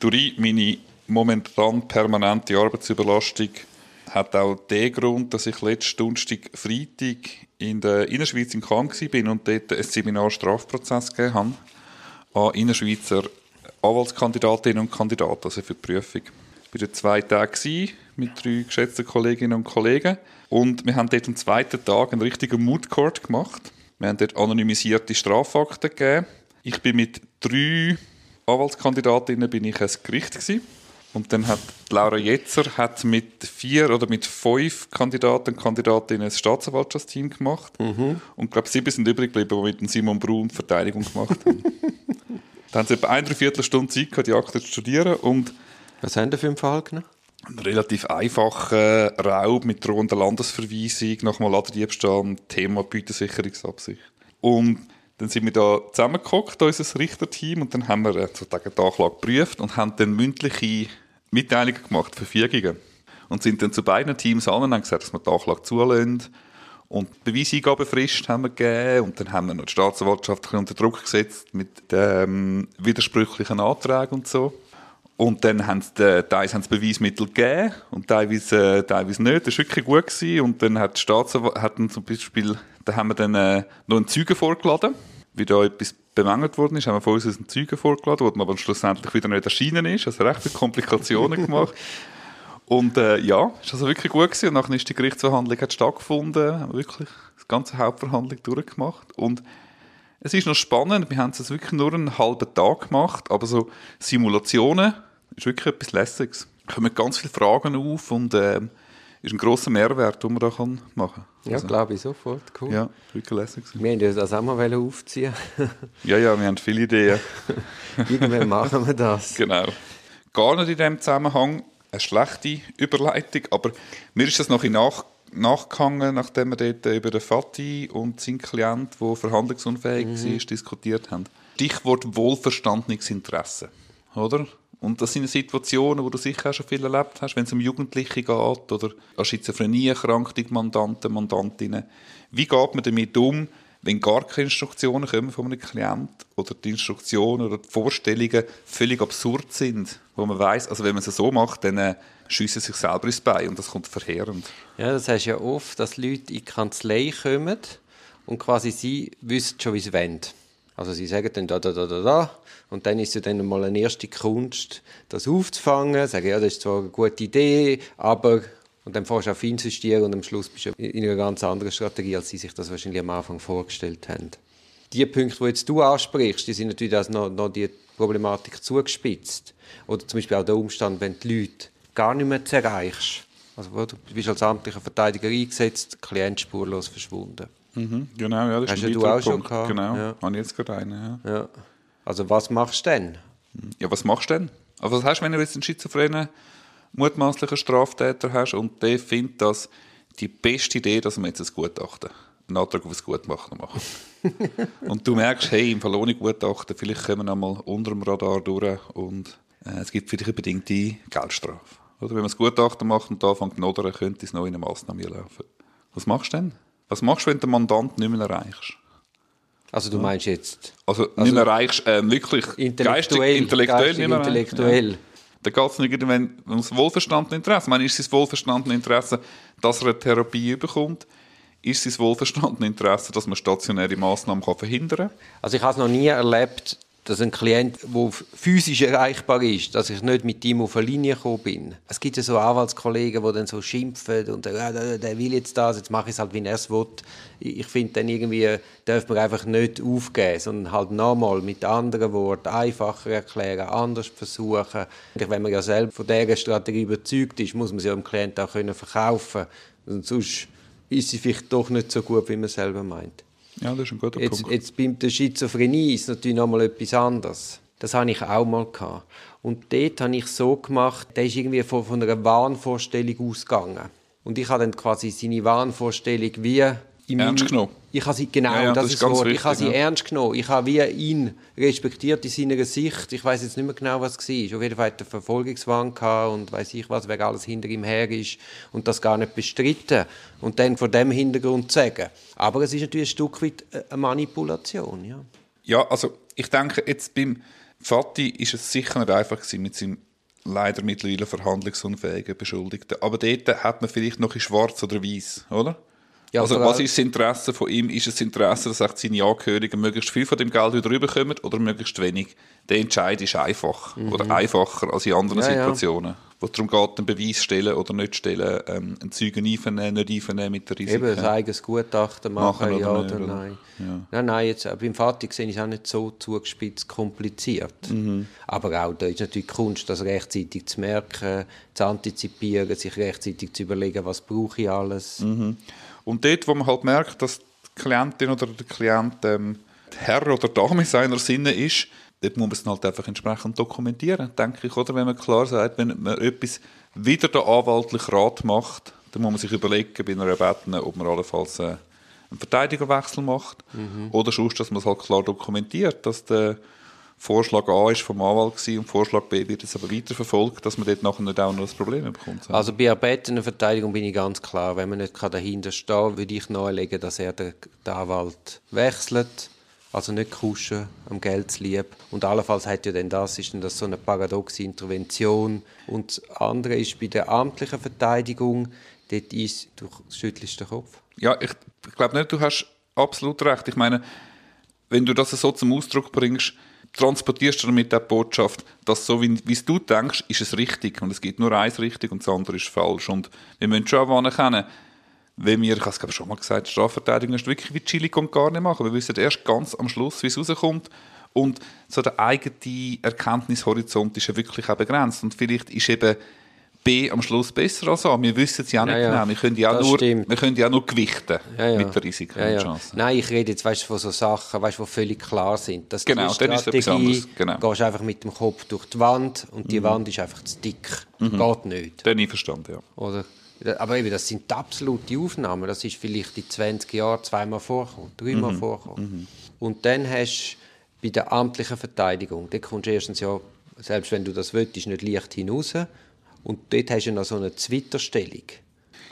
Durch meine momentan permanente Arbeitsüberlastung hat auch der Grund, dass ich letzten Donnerstag, Freitag in der Innerschweiz in Cannes war und dort ein Seminar Strafprozess gegeben habe an Innerschweizer Anwaltskandidatinnen und Kandidaten, also für die Prüfung. Ich war zwei Tage mit drei geschätzten Kolleginnen und Kollegen und wir haben dort am zweiten Tag einen richtigen Mood Court gemacht. Wir haben dort anonymisierte Strafakten gegeben. Ich bin mit drei Anwaltskandidatinnen bin ich als Gericht gewesen. Und dann hat Laura Jetzer hat mit vier oder mit fünf Kandidaten und Kandidatinnen ein Staatsanwaltschaftsteam gemacht. Mhm. Und ich glaube, sieben sind übrig geblieben, die mit Simon Brun Verteidigung gemacht haben. dann haben sie etwa eine Viertelstunde Zeit gehabt, die Akte zu studieren. Und Was haben Sie für einen Fall genommen? Ein relativ einfacher Raub mit drohender Landesverweisung, nochmal Ladendiebstahl, Thema Gütersicherungsabsicht. Und dann sind wir da zusammengeguckt, unser Richterteam, und dann haben wir sozusagen die Anklage geprüft und haben dann mündliche Mitteilungen gemacht, Verfügungen. Und sind dann zu beiden Teams an und haben gesagt, dass wir die Anklage zulassen. Und Beweisingabefrist haben wir gegeben und dann haben wir noch die Staatsanwaltschaft unter Druck gesetzt mit ähm, widersprüchlichen Anträgen und so. Und dann haben sie, teilweise haben sie Beweismittel gegeben und teilweise, äh, teilweise nicht. Das war wirklich gut. Gewesen. Und dann hat die Staatsanwaltschaft, zum Beispiel, da haben wir dann äh, noch einen Zeugen vorgeladen, wie da etwas bemängelt worden ist, haben wir von uns einen Zeugen vorgeladen, der aber schlussendlich wieder nicht erschienen ist. Also recht viele Komplikationen gemacht. Und äh, ja, ist also wirklich gut gewesen. Und nachher ist die Gerichtsverhandlung hat stattgefunden, haben wirklich die ganze Hauptverhandlung durchgemacht. Und es ist noch spannend, wir haben es wirklich nur einen halben Tag gemacht, aber so Simulationen ist wirklich etwas Lässiges. Da kommen ganz viele Fragen auf und äh, ist ein grosser Mehrwert, den man da kann machen kann. Ja, also, glaube ich sofort. Cool. Ja, wirklich lässig. Wir haben das auch mal aufziehen. ja, ja, wir haben viele Ideen. Irgendwann machen wir das. Genau. Gar nicht in diesem Zusammenhang eine schlechte Überleitung, aber mir ist das noch in nach nachgehangen, nachdem wir dort über den Fatih und seinen Klient, der verhandlungsunfähig mhm. war, diskutiert haben. Stichwort wohlverstandenes Interesse, oder? Und das sind Situationen, wo du sicher auch schon viel erlebt hast, wenn es um Jugendliche geht oder an Schizophrenie erkrankte Mandanten, Mandantinnen. Wie geht man damit um, wenn gar keine Instruktionen kommen von einem Klient oder die Instruktionen oder die Vorstellungen völlig absurd sind, wo man weiß, also wenn man es so macht, dann äh, schiessen sich selber ins Bein und das kommt verheerend. Ja, das heißt ja oft, dass Leute in die Kanzlei kommen und quasi sie wissen schon, wie sie wollen. Also sie sagen dann da, da, da, da, da und dann ist es dann mal eine erste Kunst, das aufzufangen, sagen, ja, das ist zwar eine gute Idee, aber und dann fährst du auf insistieren und am Schluss bist du in einer ganz anderen Strategie, als sie sich das wahrscheinlich am Anfang vorgestellt haben. Die Punkte, die jetzt du ansprichst, die sind natürlich also noch, noch die Problematik zugespitzt. Oder zum Beispiel auch der Umstand, wenn die Leute gar nicht mehr erreichst. Also du bist als amtlicher Verteidiger eingesetzt, Klient spurlos verschwunden. Mhm, genau, ja, das Hast ist ein du auch schon gehabt? Genau, ja. habe ich jetzt gerade einen. Ja. ja. Also was machst du denn? Ja, was machst du denn? Also was hast du, wenn du jetzt einen schizophrenen, mutmaßlichen Straftäter hast und der findet, dass die beste Idee, dass wir jetzt ein Gutachten, einen Antrag auf ein Gutachten machen. und du merkst, hey, im Fall ohne Gutachten, vielleicht kommen wir einmal unter dem Radar durch und äh, es gibt vielleicht eine bedingte Geldstrafe. Oder wenn man das Gutachten macht und da anfängt nodern, könnte es noch in eine Massnahme laufen. Was machst du denn? Was machst du, wenn du den Mandant nicht mehr erreichst? Also du meinst jetzt... Also, also nicht mehr erreichst, äh, wirklich intellektuell, geistig, intellektuell geistig, nicht mehr intellektuell. Ja. Da geht es nicht um das wohlverstandene Interesse. Ich meine, ist es das wohlverstandene Interesse, dass er eine Therapie bekommt? Ist es das wohlverstandene Interesse, dass man stationäre Massnahmen verhindern kann? Also ich habe es noch nie erlebt, dass ein Klient, der physisch erreichbar ist, dass ich nicht mit ihm auf eine Linie gekommen bin. Es gibt ja so Anwaltskollegen, die dann so schimpfen und äh, der will jetzt das, jetzt mache ich es halt, wie er es will. Ich finde dann irgendwie, darf man einfach nicht aufgeben, sondern halt nochmal mit anderen Worten einfacher erklären, anders versuchen. Wenn man ja selbst von dieser Strategie überzeugt ist, muss man sie dem Klienten auch verkaufen können. Sonst ist sie vielleicht doch nicht so gut, wie man selber meint. Ja, das ist ein guter jetzt, Punkt. Jetzt bei der Schizophrenie ist es natürlich noch mal etwas anderes. Das hatte ich auch mal. Gehabt. Und dort habe ich so gemacht, der ist irgendwie von, von einer Wahnvorstellung ausgegangen. Und ich habe dann quasi seine Wahnvorstellung wie ernst genommen. Ich habe sie, genau, ja, ja, das, das ist ganz Wort. ich habe sie ernst genommen. Ich habe wie ihn respektiert in seiner Sicht. Ich weiß jetzt nicht mehr genau, was es war. Auf jeden Fall hat er Verfolgungswahn gehabt und weiß ich was, wer alles hinter ihm her ist und das gar nicht bestritten. Und dann vor dem Hintergrund zu sagen. Aber es ist natürlich ein Stück weit eine Manipulation, ja. Ja, also ich denke jetzt beim Fatih ist es sicher nicht einfach gewesen mit seinem leider mittlerweile verhandlungsunfähigen Beschuldigten. Aber dort hat man vielleicht noch in schwarz oder weiß, oder? Ja, also was ist das Interesse von ihm? Ist es das Interesse, dass seine Angehörigen möglichst viel von dem Geld wieder rüberkommen oder möglichst wenig? Der Entscheid ist einfach oder einfacher als in anderen Mhm. Ja, ja. Situationen, wo es darum geht, einen Beweis stellen oder nicht stellen, ähm, einen Zeugen einvernehmen, nicht einvernehmen mit der Risiken. Eben ein eigenes Gutachten machen, Machen ja oder oder nein. Ja. Nein, nein, jetzt, äh, beim Vater sehe ich es auch nicht so zugespitzt kompliziert. Mhm. Aber auch da ist natürlich Kunst, das rechtzeitig zu merken, zu antizipieren, sich rechtzeitig zu überlegen, was brauche ich alles. Mhm. Und dort, wo man halt merkt, dass die Klientin oder der Klient ähm, der Herr oder Dame seiner Sinne ist, dort muss man es halt einfach entsprechend dokumentieren, denke ich, oder? Wenn man klar sagt, wenn man etwas wieder der anwaltliche Rat macht, dann muss man sich überlegen, bei einer Erbeten, ob man allenfalls äh, einen Verteidigerwechsel macht oder sonst, dass man es halt klar dokumentiert, dass der Vorschlag A ist vom Anwalt gewesen und Vorschlag B wird jetzt aber weiterverfolgt, dass man dort nachher nicht auch noch das Problem bekommt. Also bei erbetener Verteidigung bin ich ganz klar, wenn man nicht dahinter stehen kann, würde ich nahelegen, dass er den, den Anwalt wechselt. Also nicht kuschen, am Geld zu lieb. Und allenfalls hat ja dann das, ist dann das so eine paradoxe Intervention. Und das andere ist bei der amtlichen Verteidigung, dort ist, du schüttelst den Kopf. Ja, ich, ich glaube nicht, du hast absolut recht. Ich meine, wenn du das so zum Ausdruck bringst, transportierst du damit die Botschaft, dass so wie wie du denkst, ist es richtig. Und es gibt nur eins richtig und das andere ist falsch. Und wir müssen schon anerkennen, wenn wir, ich habe es schon mal gesagt, Strafverteidigung ist wirklich wie Chili und gar nicht machen. Wir wissen erst ganz am Schluss, wie es rauskommt. Und so der eigene Erkenntnishorizont ist ja wirklich auch begrenzt. Und vielleicht ist eben B am Schluss besser als A. Wir wissen es ja nicht Ja, genau. Wir können ja Das nur, stimmt. wir können ja nur gewichten Ja, ja. mit den Risiken und. Chancen. Nein, ich rede jetzt weißt, von so Sachen, weißt, die völlig klar sind. Dass Genau, dann ist etwas anderes, genau. gehst einfach mit dem Kopf durch die Wand und Mhm. die Wand ist einfach zu dick. Geht nicht. Dann einverstanden, ja. Oder, aber eben, das sind absolute Aufnahmen. Das ist vielleicht in 20 Jahren zweimal vorgekommen, dreimal Mhm. vorgekommen. Und dann hast du bei der amtlichen Verteidigung, da kommst du erstens ja, selbst wenn du das willst, nicht leicht hinaus. Und dort hast du noch so eine Zwitterstellung.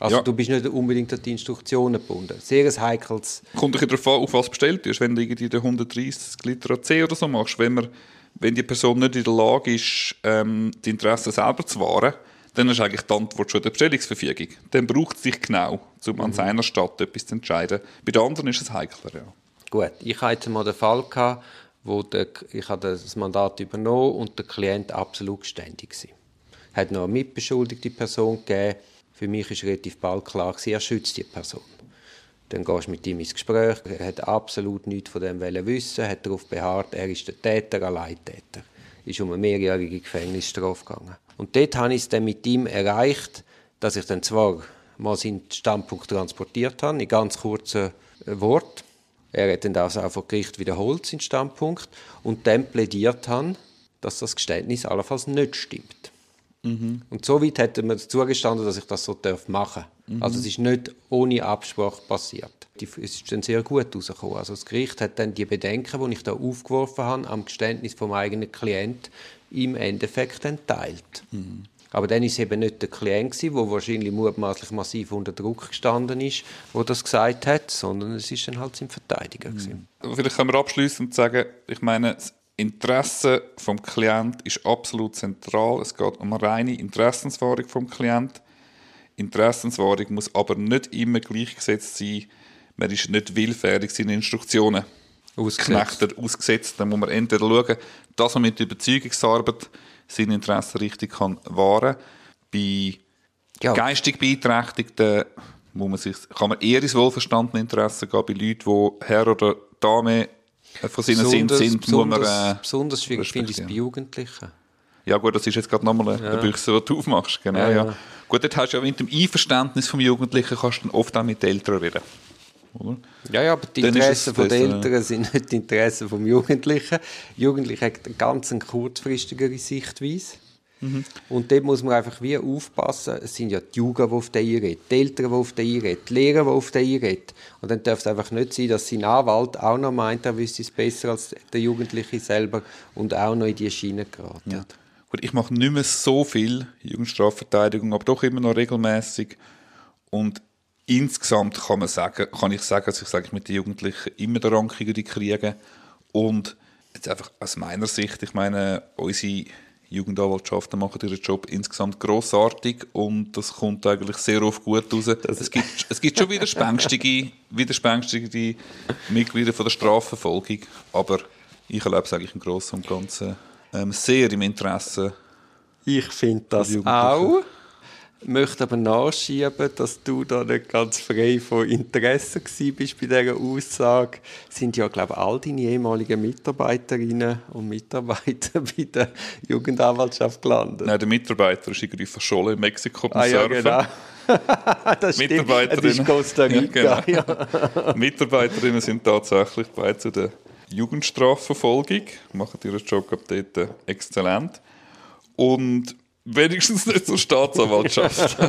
Also Ja. du bist nicht unbedingt an die Instruktionen gebunden. Sehr ein heikles... Kommt ein darauf an, auf was bestellt ist. Wenn du irgendwie den 130 Liter AC oder so machst, wenn, man, wenn die Person nicht in der Lage ist, ähm, die Interessen selber zu wahren, dann ist eigentlich die Antwort schon der Bestellungsverfügung. Dann braucht es sich genau, um Mhm. an seiner Stadt etwas zu entscheiden. Bei den anderen ist es heikler, ja. Gut, ich hatte jetzt mal den Fall, gehabt, wo der, ich das Mandat übernommen und der Klient absolut geständig war. Hat noch eine mitbeschuldigte Person gegeben. Für mich war relativ bald klar, gewesen, er schützt die Person. Dann gehst du mit ihm ins Gespräch. Er hat absolut nichts von dem wissen, hat darauf beharrt, er ist der Täter, allein Täter. Ist um eine mehrjährige Gefängnisstrafe gegangen. Und dort habe ich es dann mit ihm erreicht, dass ich dann zwar mal seinen Standpunkt transportiert habe, in ganz kurzen äh, Worten. Er hat dann das auch vor Gericht wiederholt, seinen Standpunkt, und dann plädiert haben, dass das Geständnis allenfalls nicht stimmt. Und so weit hätte mir zugestanden, dass ich das so darf machen darf. Also es ist nicht ohne Absprache passiert. Die- Es ist dann sehr gut rausgekommen. Also das Gericht hat dann die Bedenken, die ich da aufgeworfen habe, am Geständnis vom eigenen Klient im Endeffekt entteilt. Aber dann ist es eben nicht der Klient, der wahrscheinlich mutmaßlich massiv unter Druck gestanden ist, der das gesagt hat, sondern es ist dann halt sein Verteidiger. gewesen. Vielleicht können wir abschließend sagen, ich meine, Interesse vom Klient ist absolut zentral. Es geht um eine reine Interessenswahrung vom Klient. Interessenswahrung muss aber nicht immer gleichgesetzt sein. Man ist nicht willfährig seine Instruktionen Ausgesetzt. Knechter ausgesetzt. Dann muss man entweder schauen, dass man mit Überzeugungsarbeit seine Interessen richtig kann wahren. Bei Ja. geistig Beeinträchtigten muss man sich, kann man eher ins wohlverstandene Interesse gehen. Bei Leuten, die Herr oder Dame von seinen Sinn Besonders, sind, muss man... Äh, besonders schwierig finde ich es bei. Jugendlichen. ja gut, das ist jetzt gerade nochmal eine, eine Büchse, die du aufmachst. Genau, Ja, ja, ja. Gut, dort hast du ja mit dem Einverständnis vom Jugendlichen kannst du oft auch mit den Eltern reden. Oder? Ja, ja, aber die Dann Interessen es von den besser, Eltern sind nicht die Interessen vom Jugendlichen. Jugendliche hat eine ganz kurzfristigere Sichtweise. Mhm. Und dort muss man einfach wie aufpassen. Es sind ja die Jugend, die auf den einreden, die Eltern, die auf den einreden, die Lehrer, die auf den einreden. Und dann darf es einfach nicht sein, dass sein Anwalt auch noch meint, er wüsste es besser als der Jugendliche selber und auch noch in die Schiene geraten. Ja. Gut, ich mache nicht mehr so viel Jugendstrafverteidigung, aber doch immer noch regelmäßig. Und insgesamt kann man sagen, kann ich sagen, dass ich sage, mit den Jugendlichen immer den Rang kriege. Und Jetzt einfach aus meiner Sicht, ich meine, unsere Jugendanwaltschaften machen ihren Job insgesamt grossartig und das kommt eigentlich sehr oft gut raus. Es gibt, es gibt schon widerspänstige, widerspänstige Mitglieder von der Strafverfolgung, aber ich erlebe es eigentlich im Großen und Ganzen ähm, sehr im Interesse. Ich finde das auch möchte aber nachschieben, dass du da nicht ganz frei von Interesse bist bei dieser Aussage. Sind ja, glaube ich, all deine ehemaligen Mitarbeiterinnen und Mitarbeiter bei der Jugendanwaltschaft gelandet. Nein, der Mitarbeiter ist irgendwie verschollen in Mexiko beim ah, ja, Genau. das stimmt. Das ist Costa Rica. Ja, genau. Mitarbeiterinnen sind tatsächlich bei zu der Jugendstrafverfolgung, machen ihren Job dort exzellent. Und wenigstens nicht zur Staatsanwaltschaft.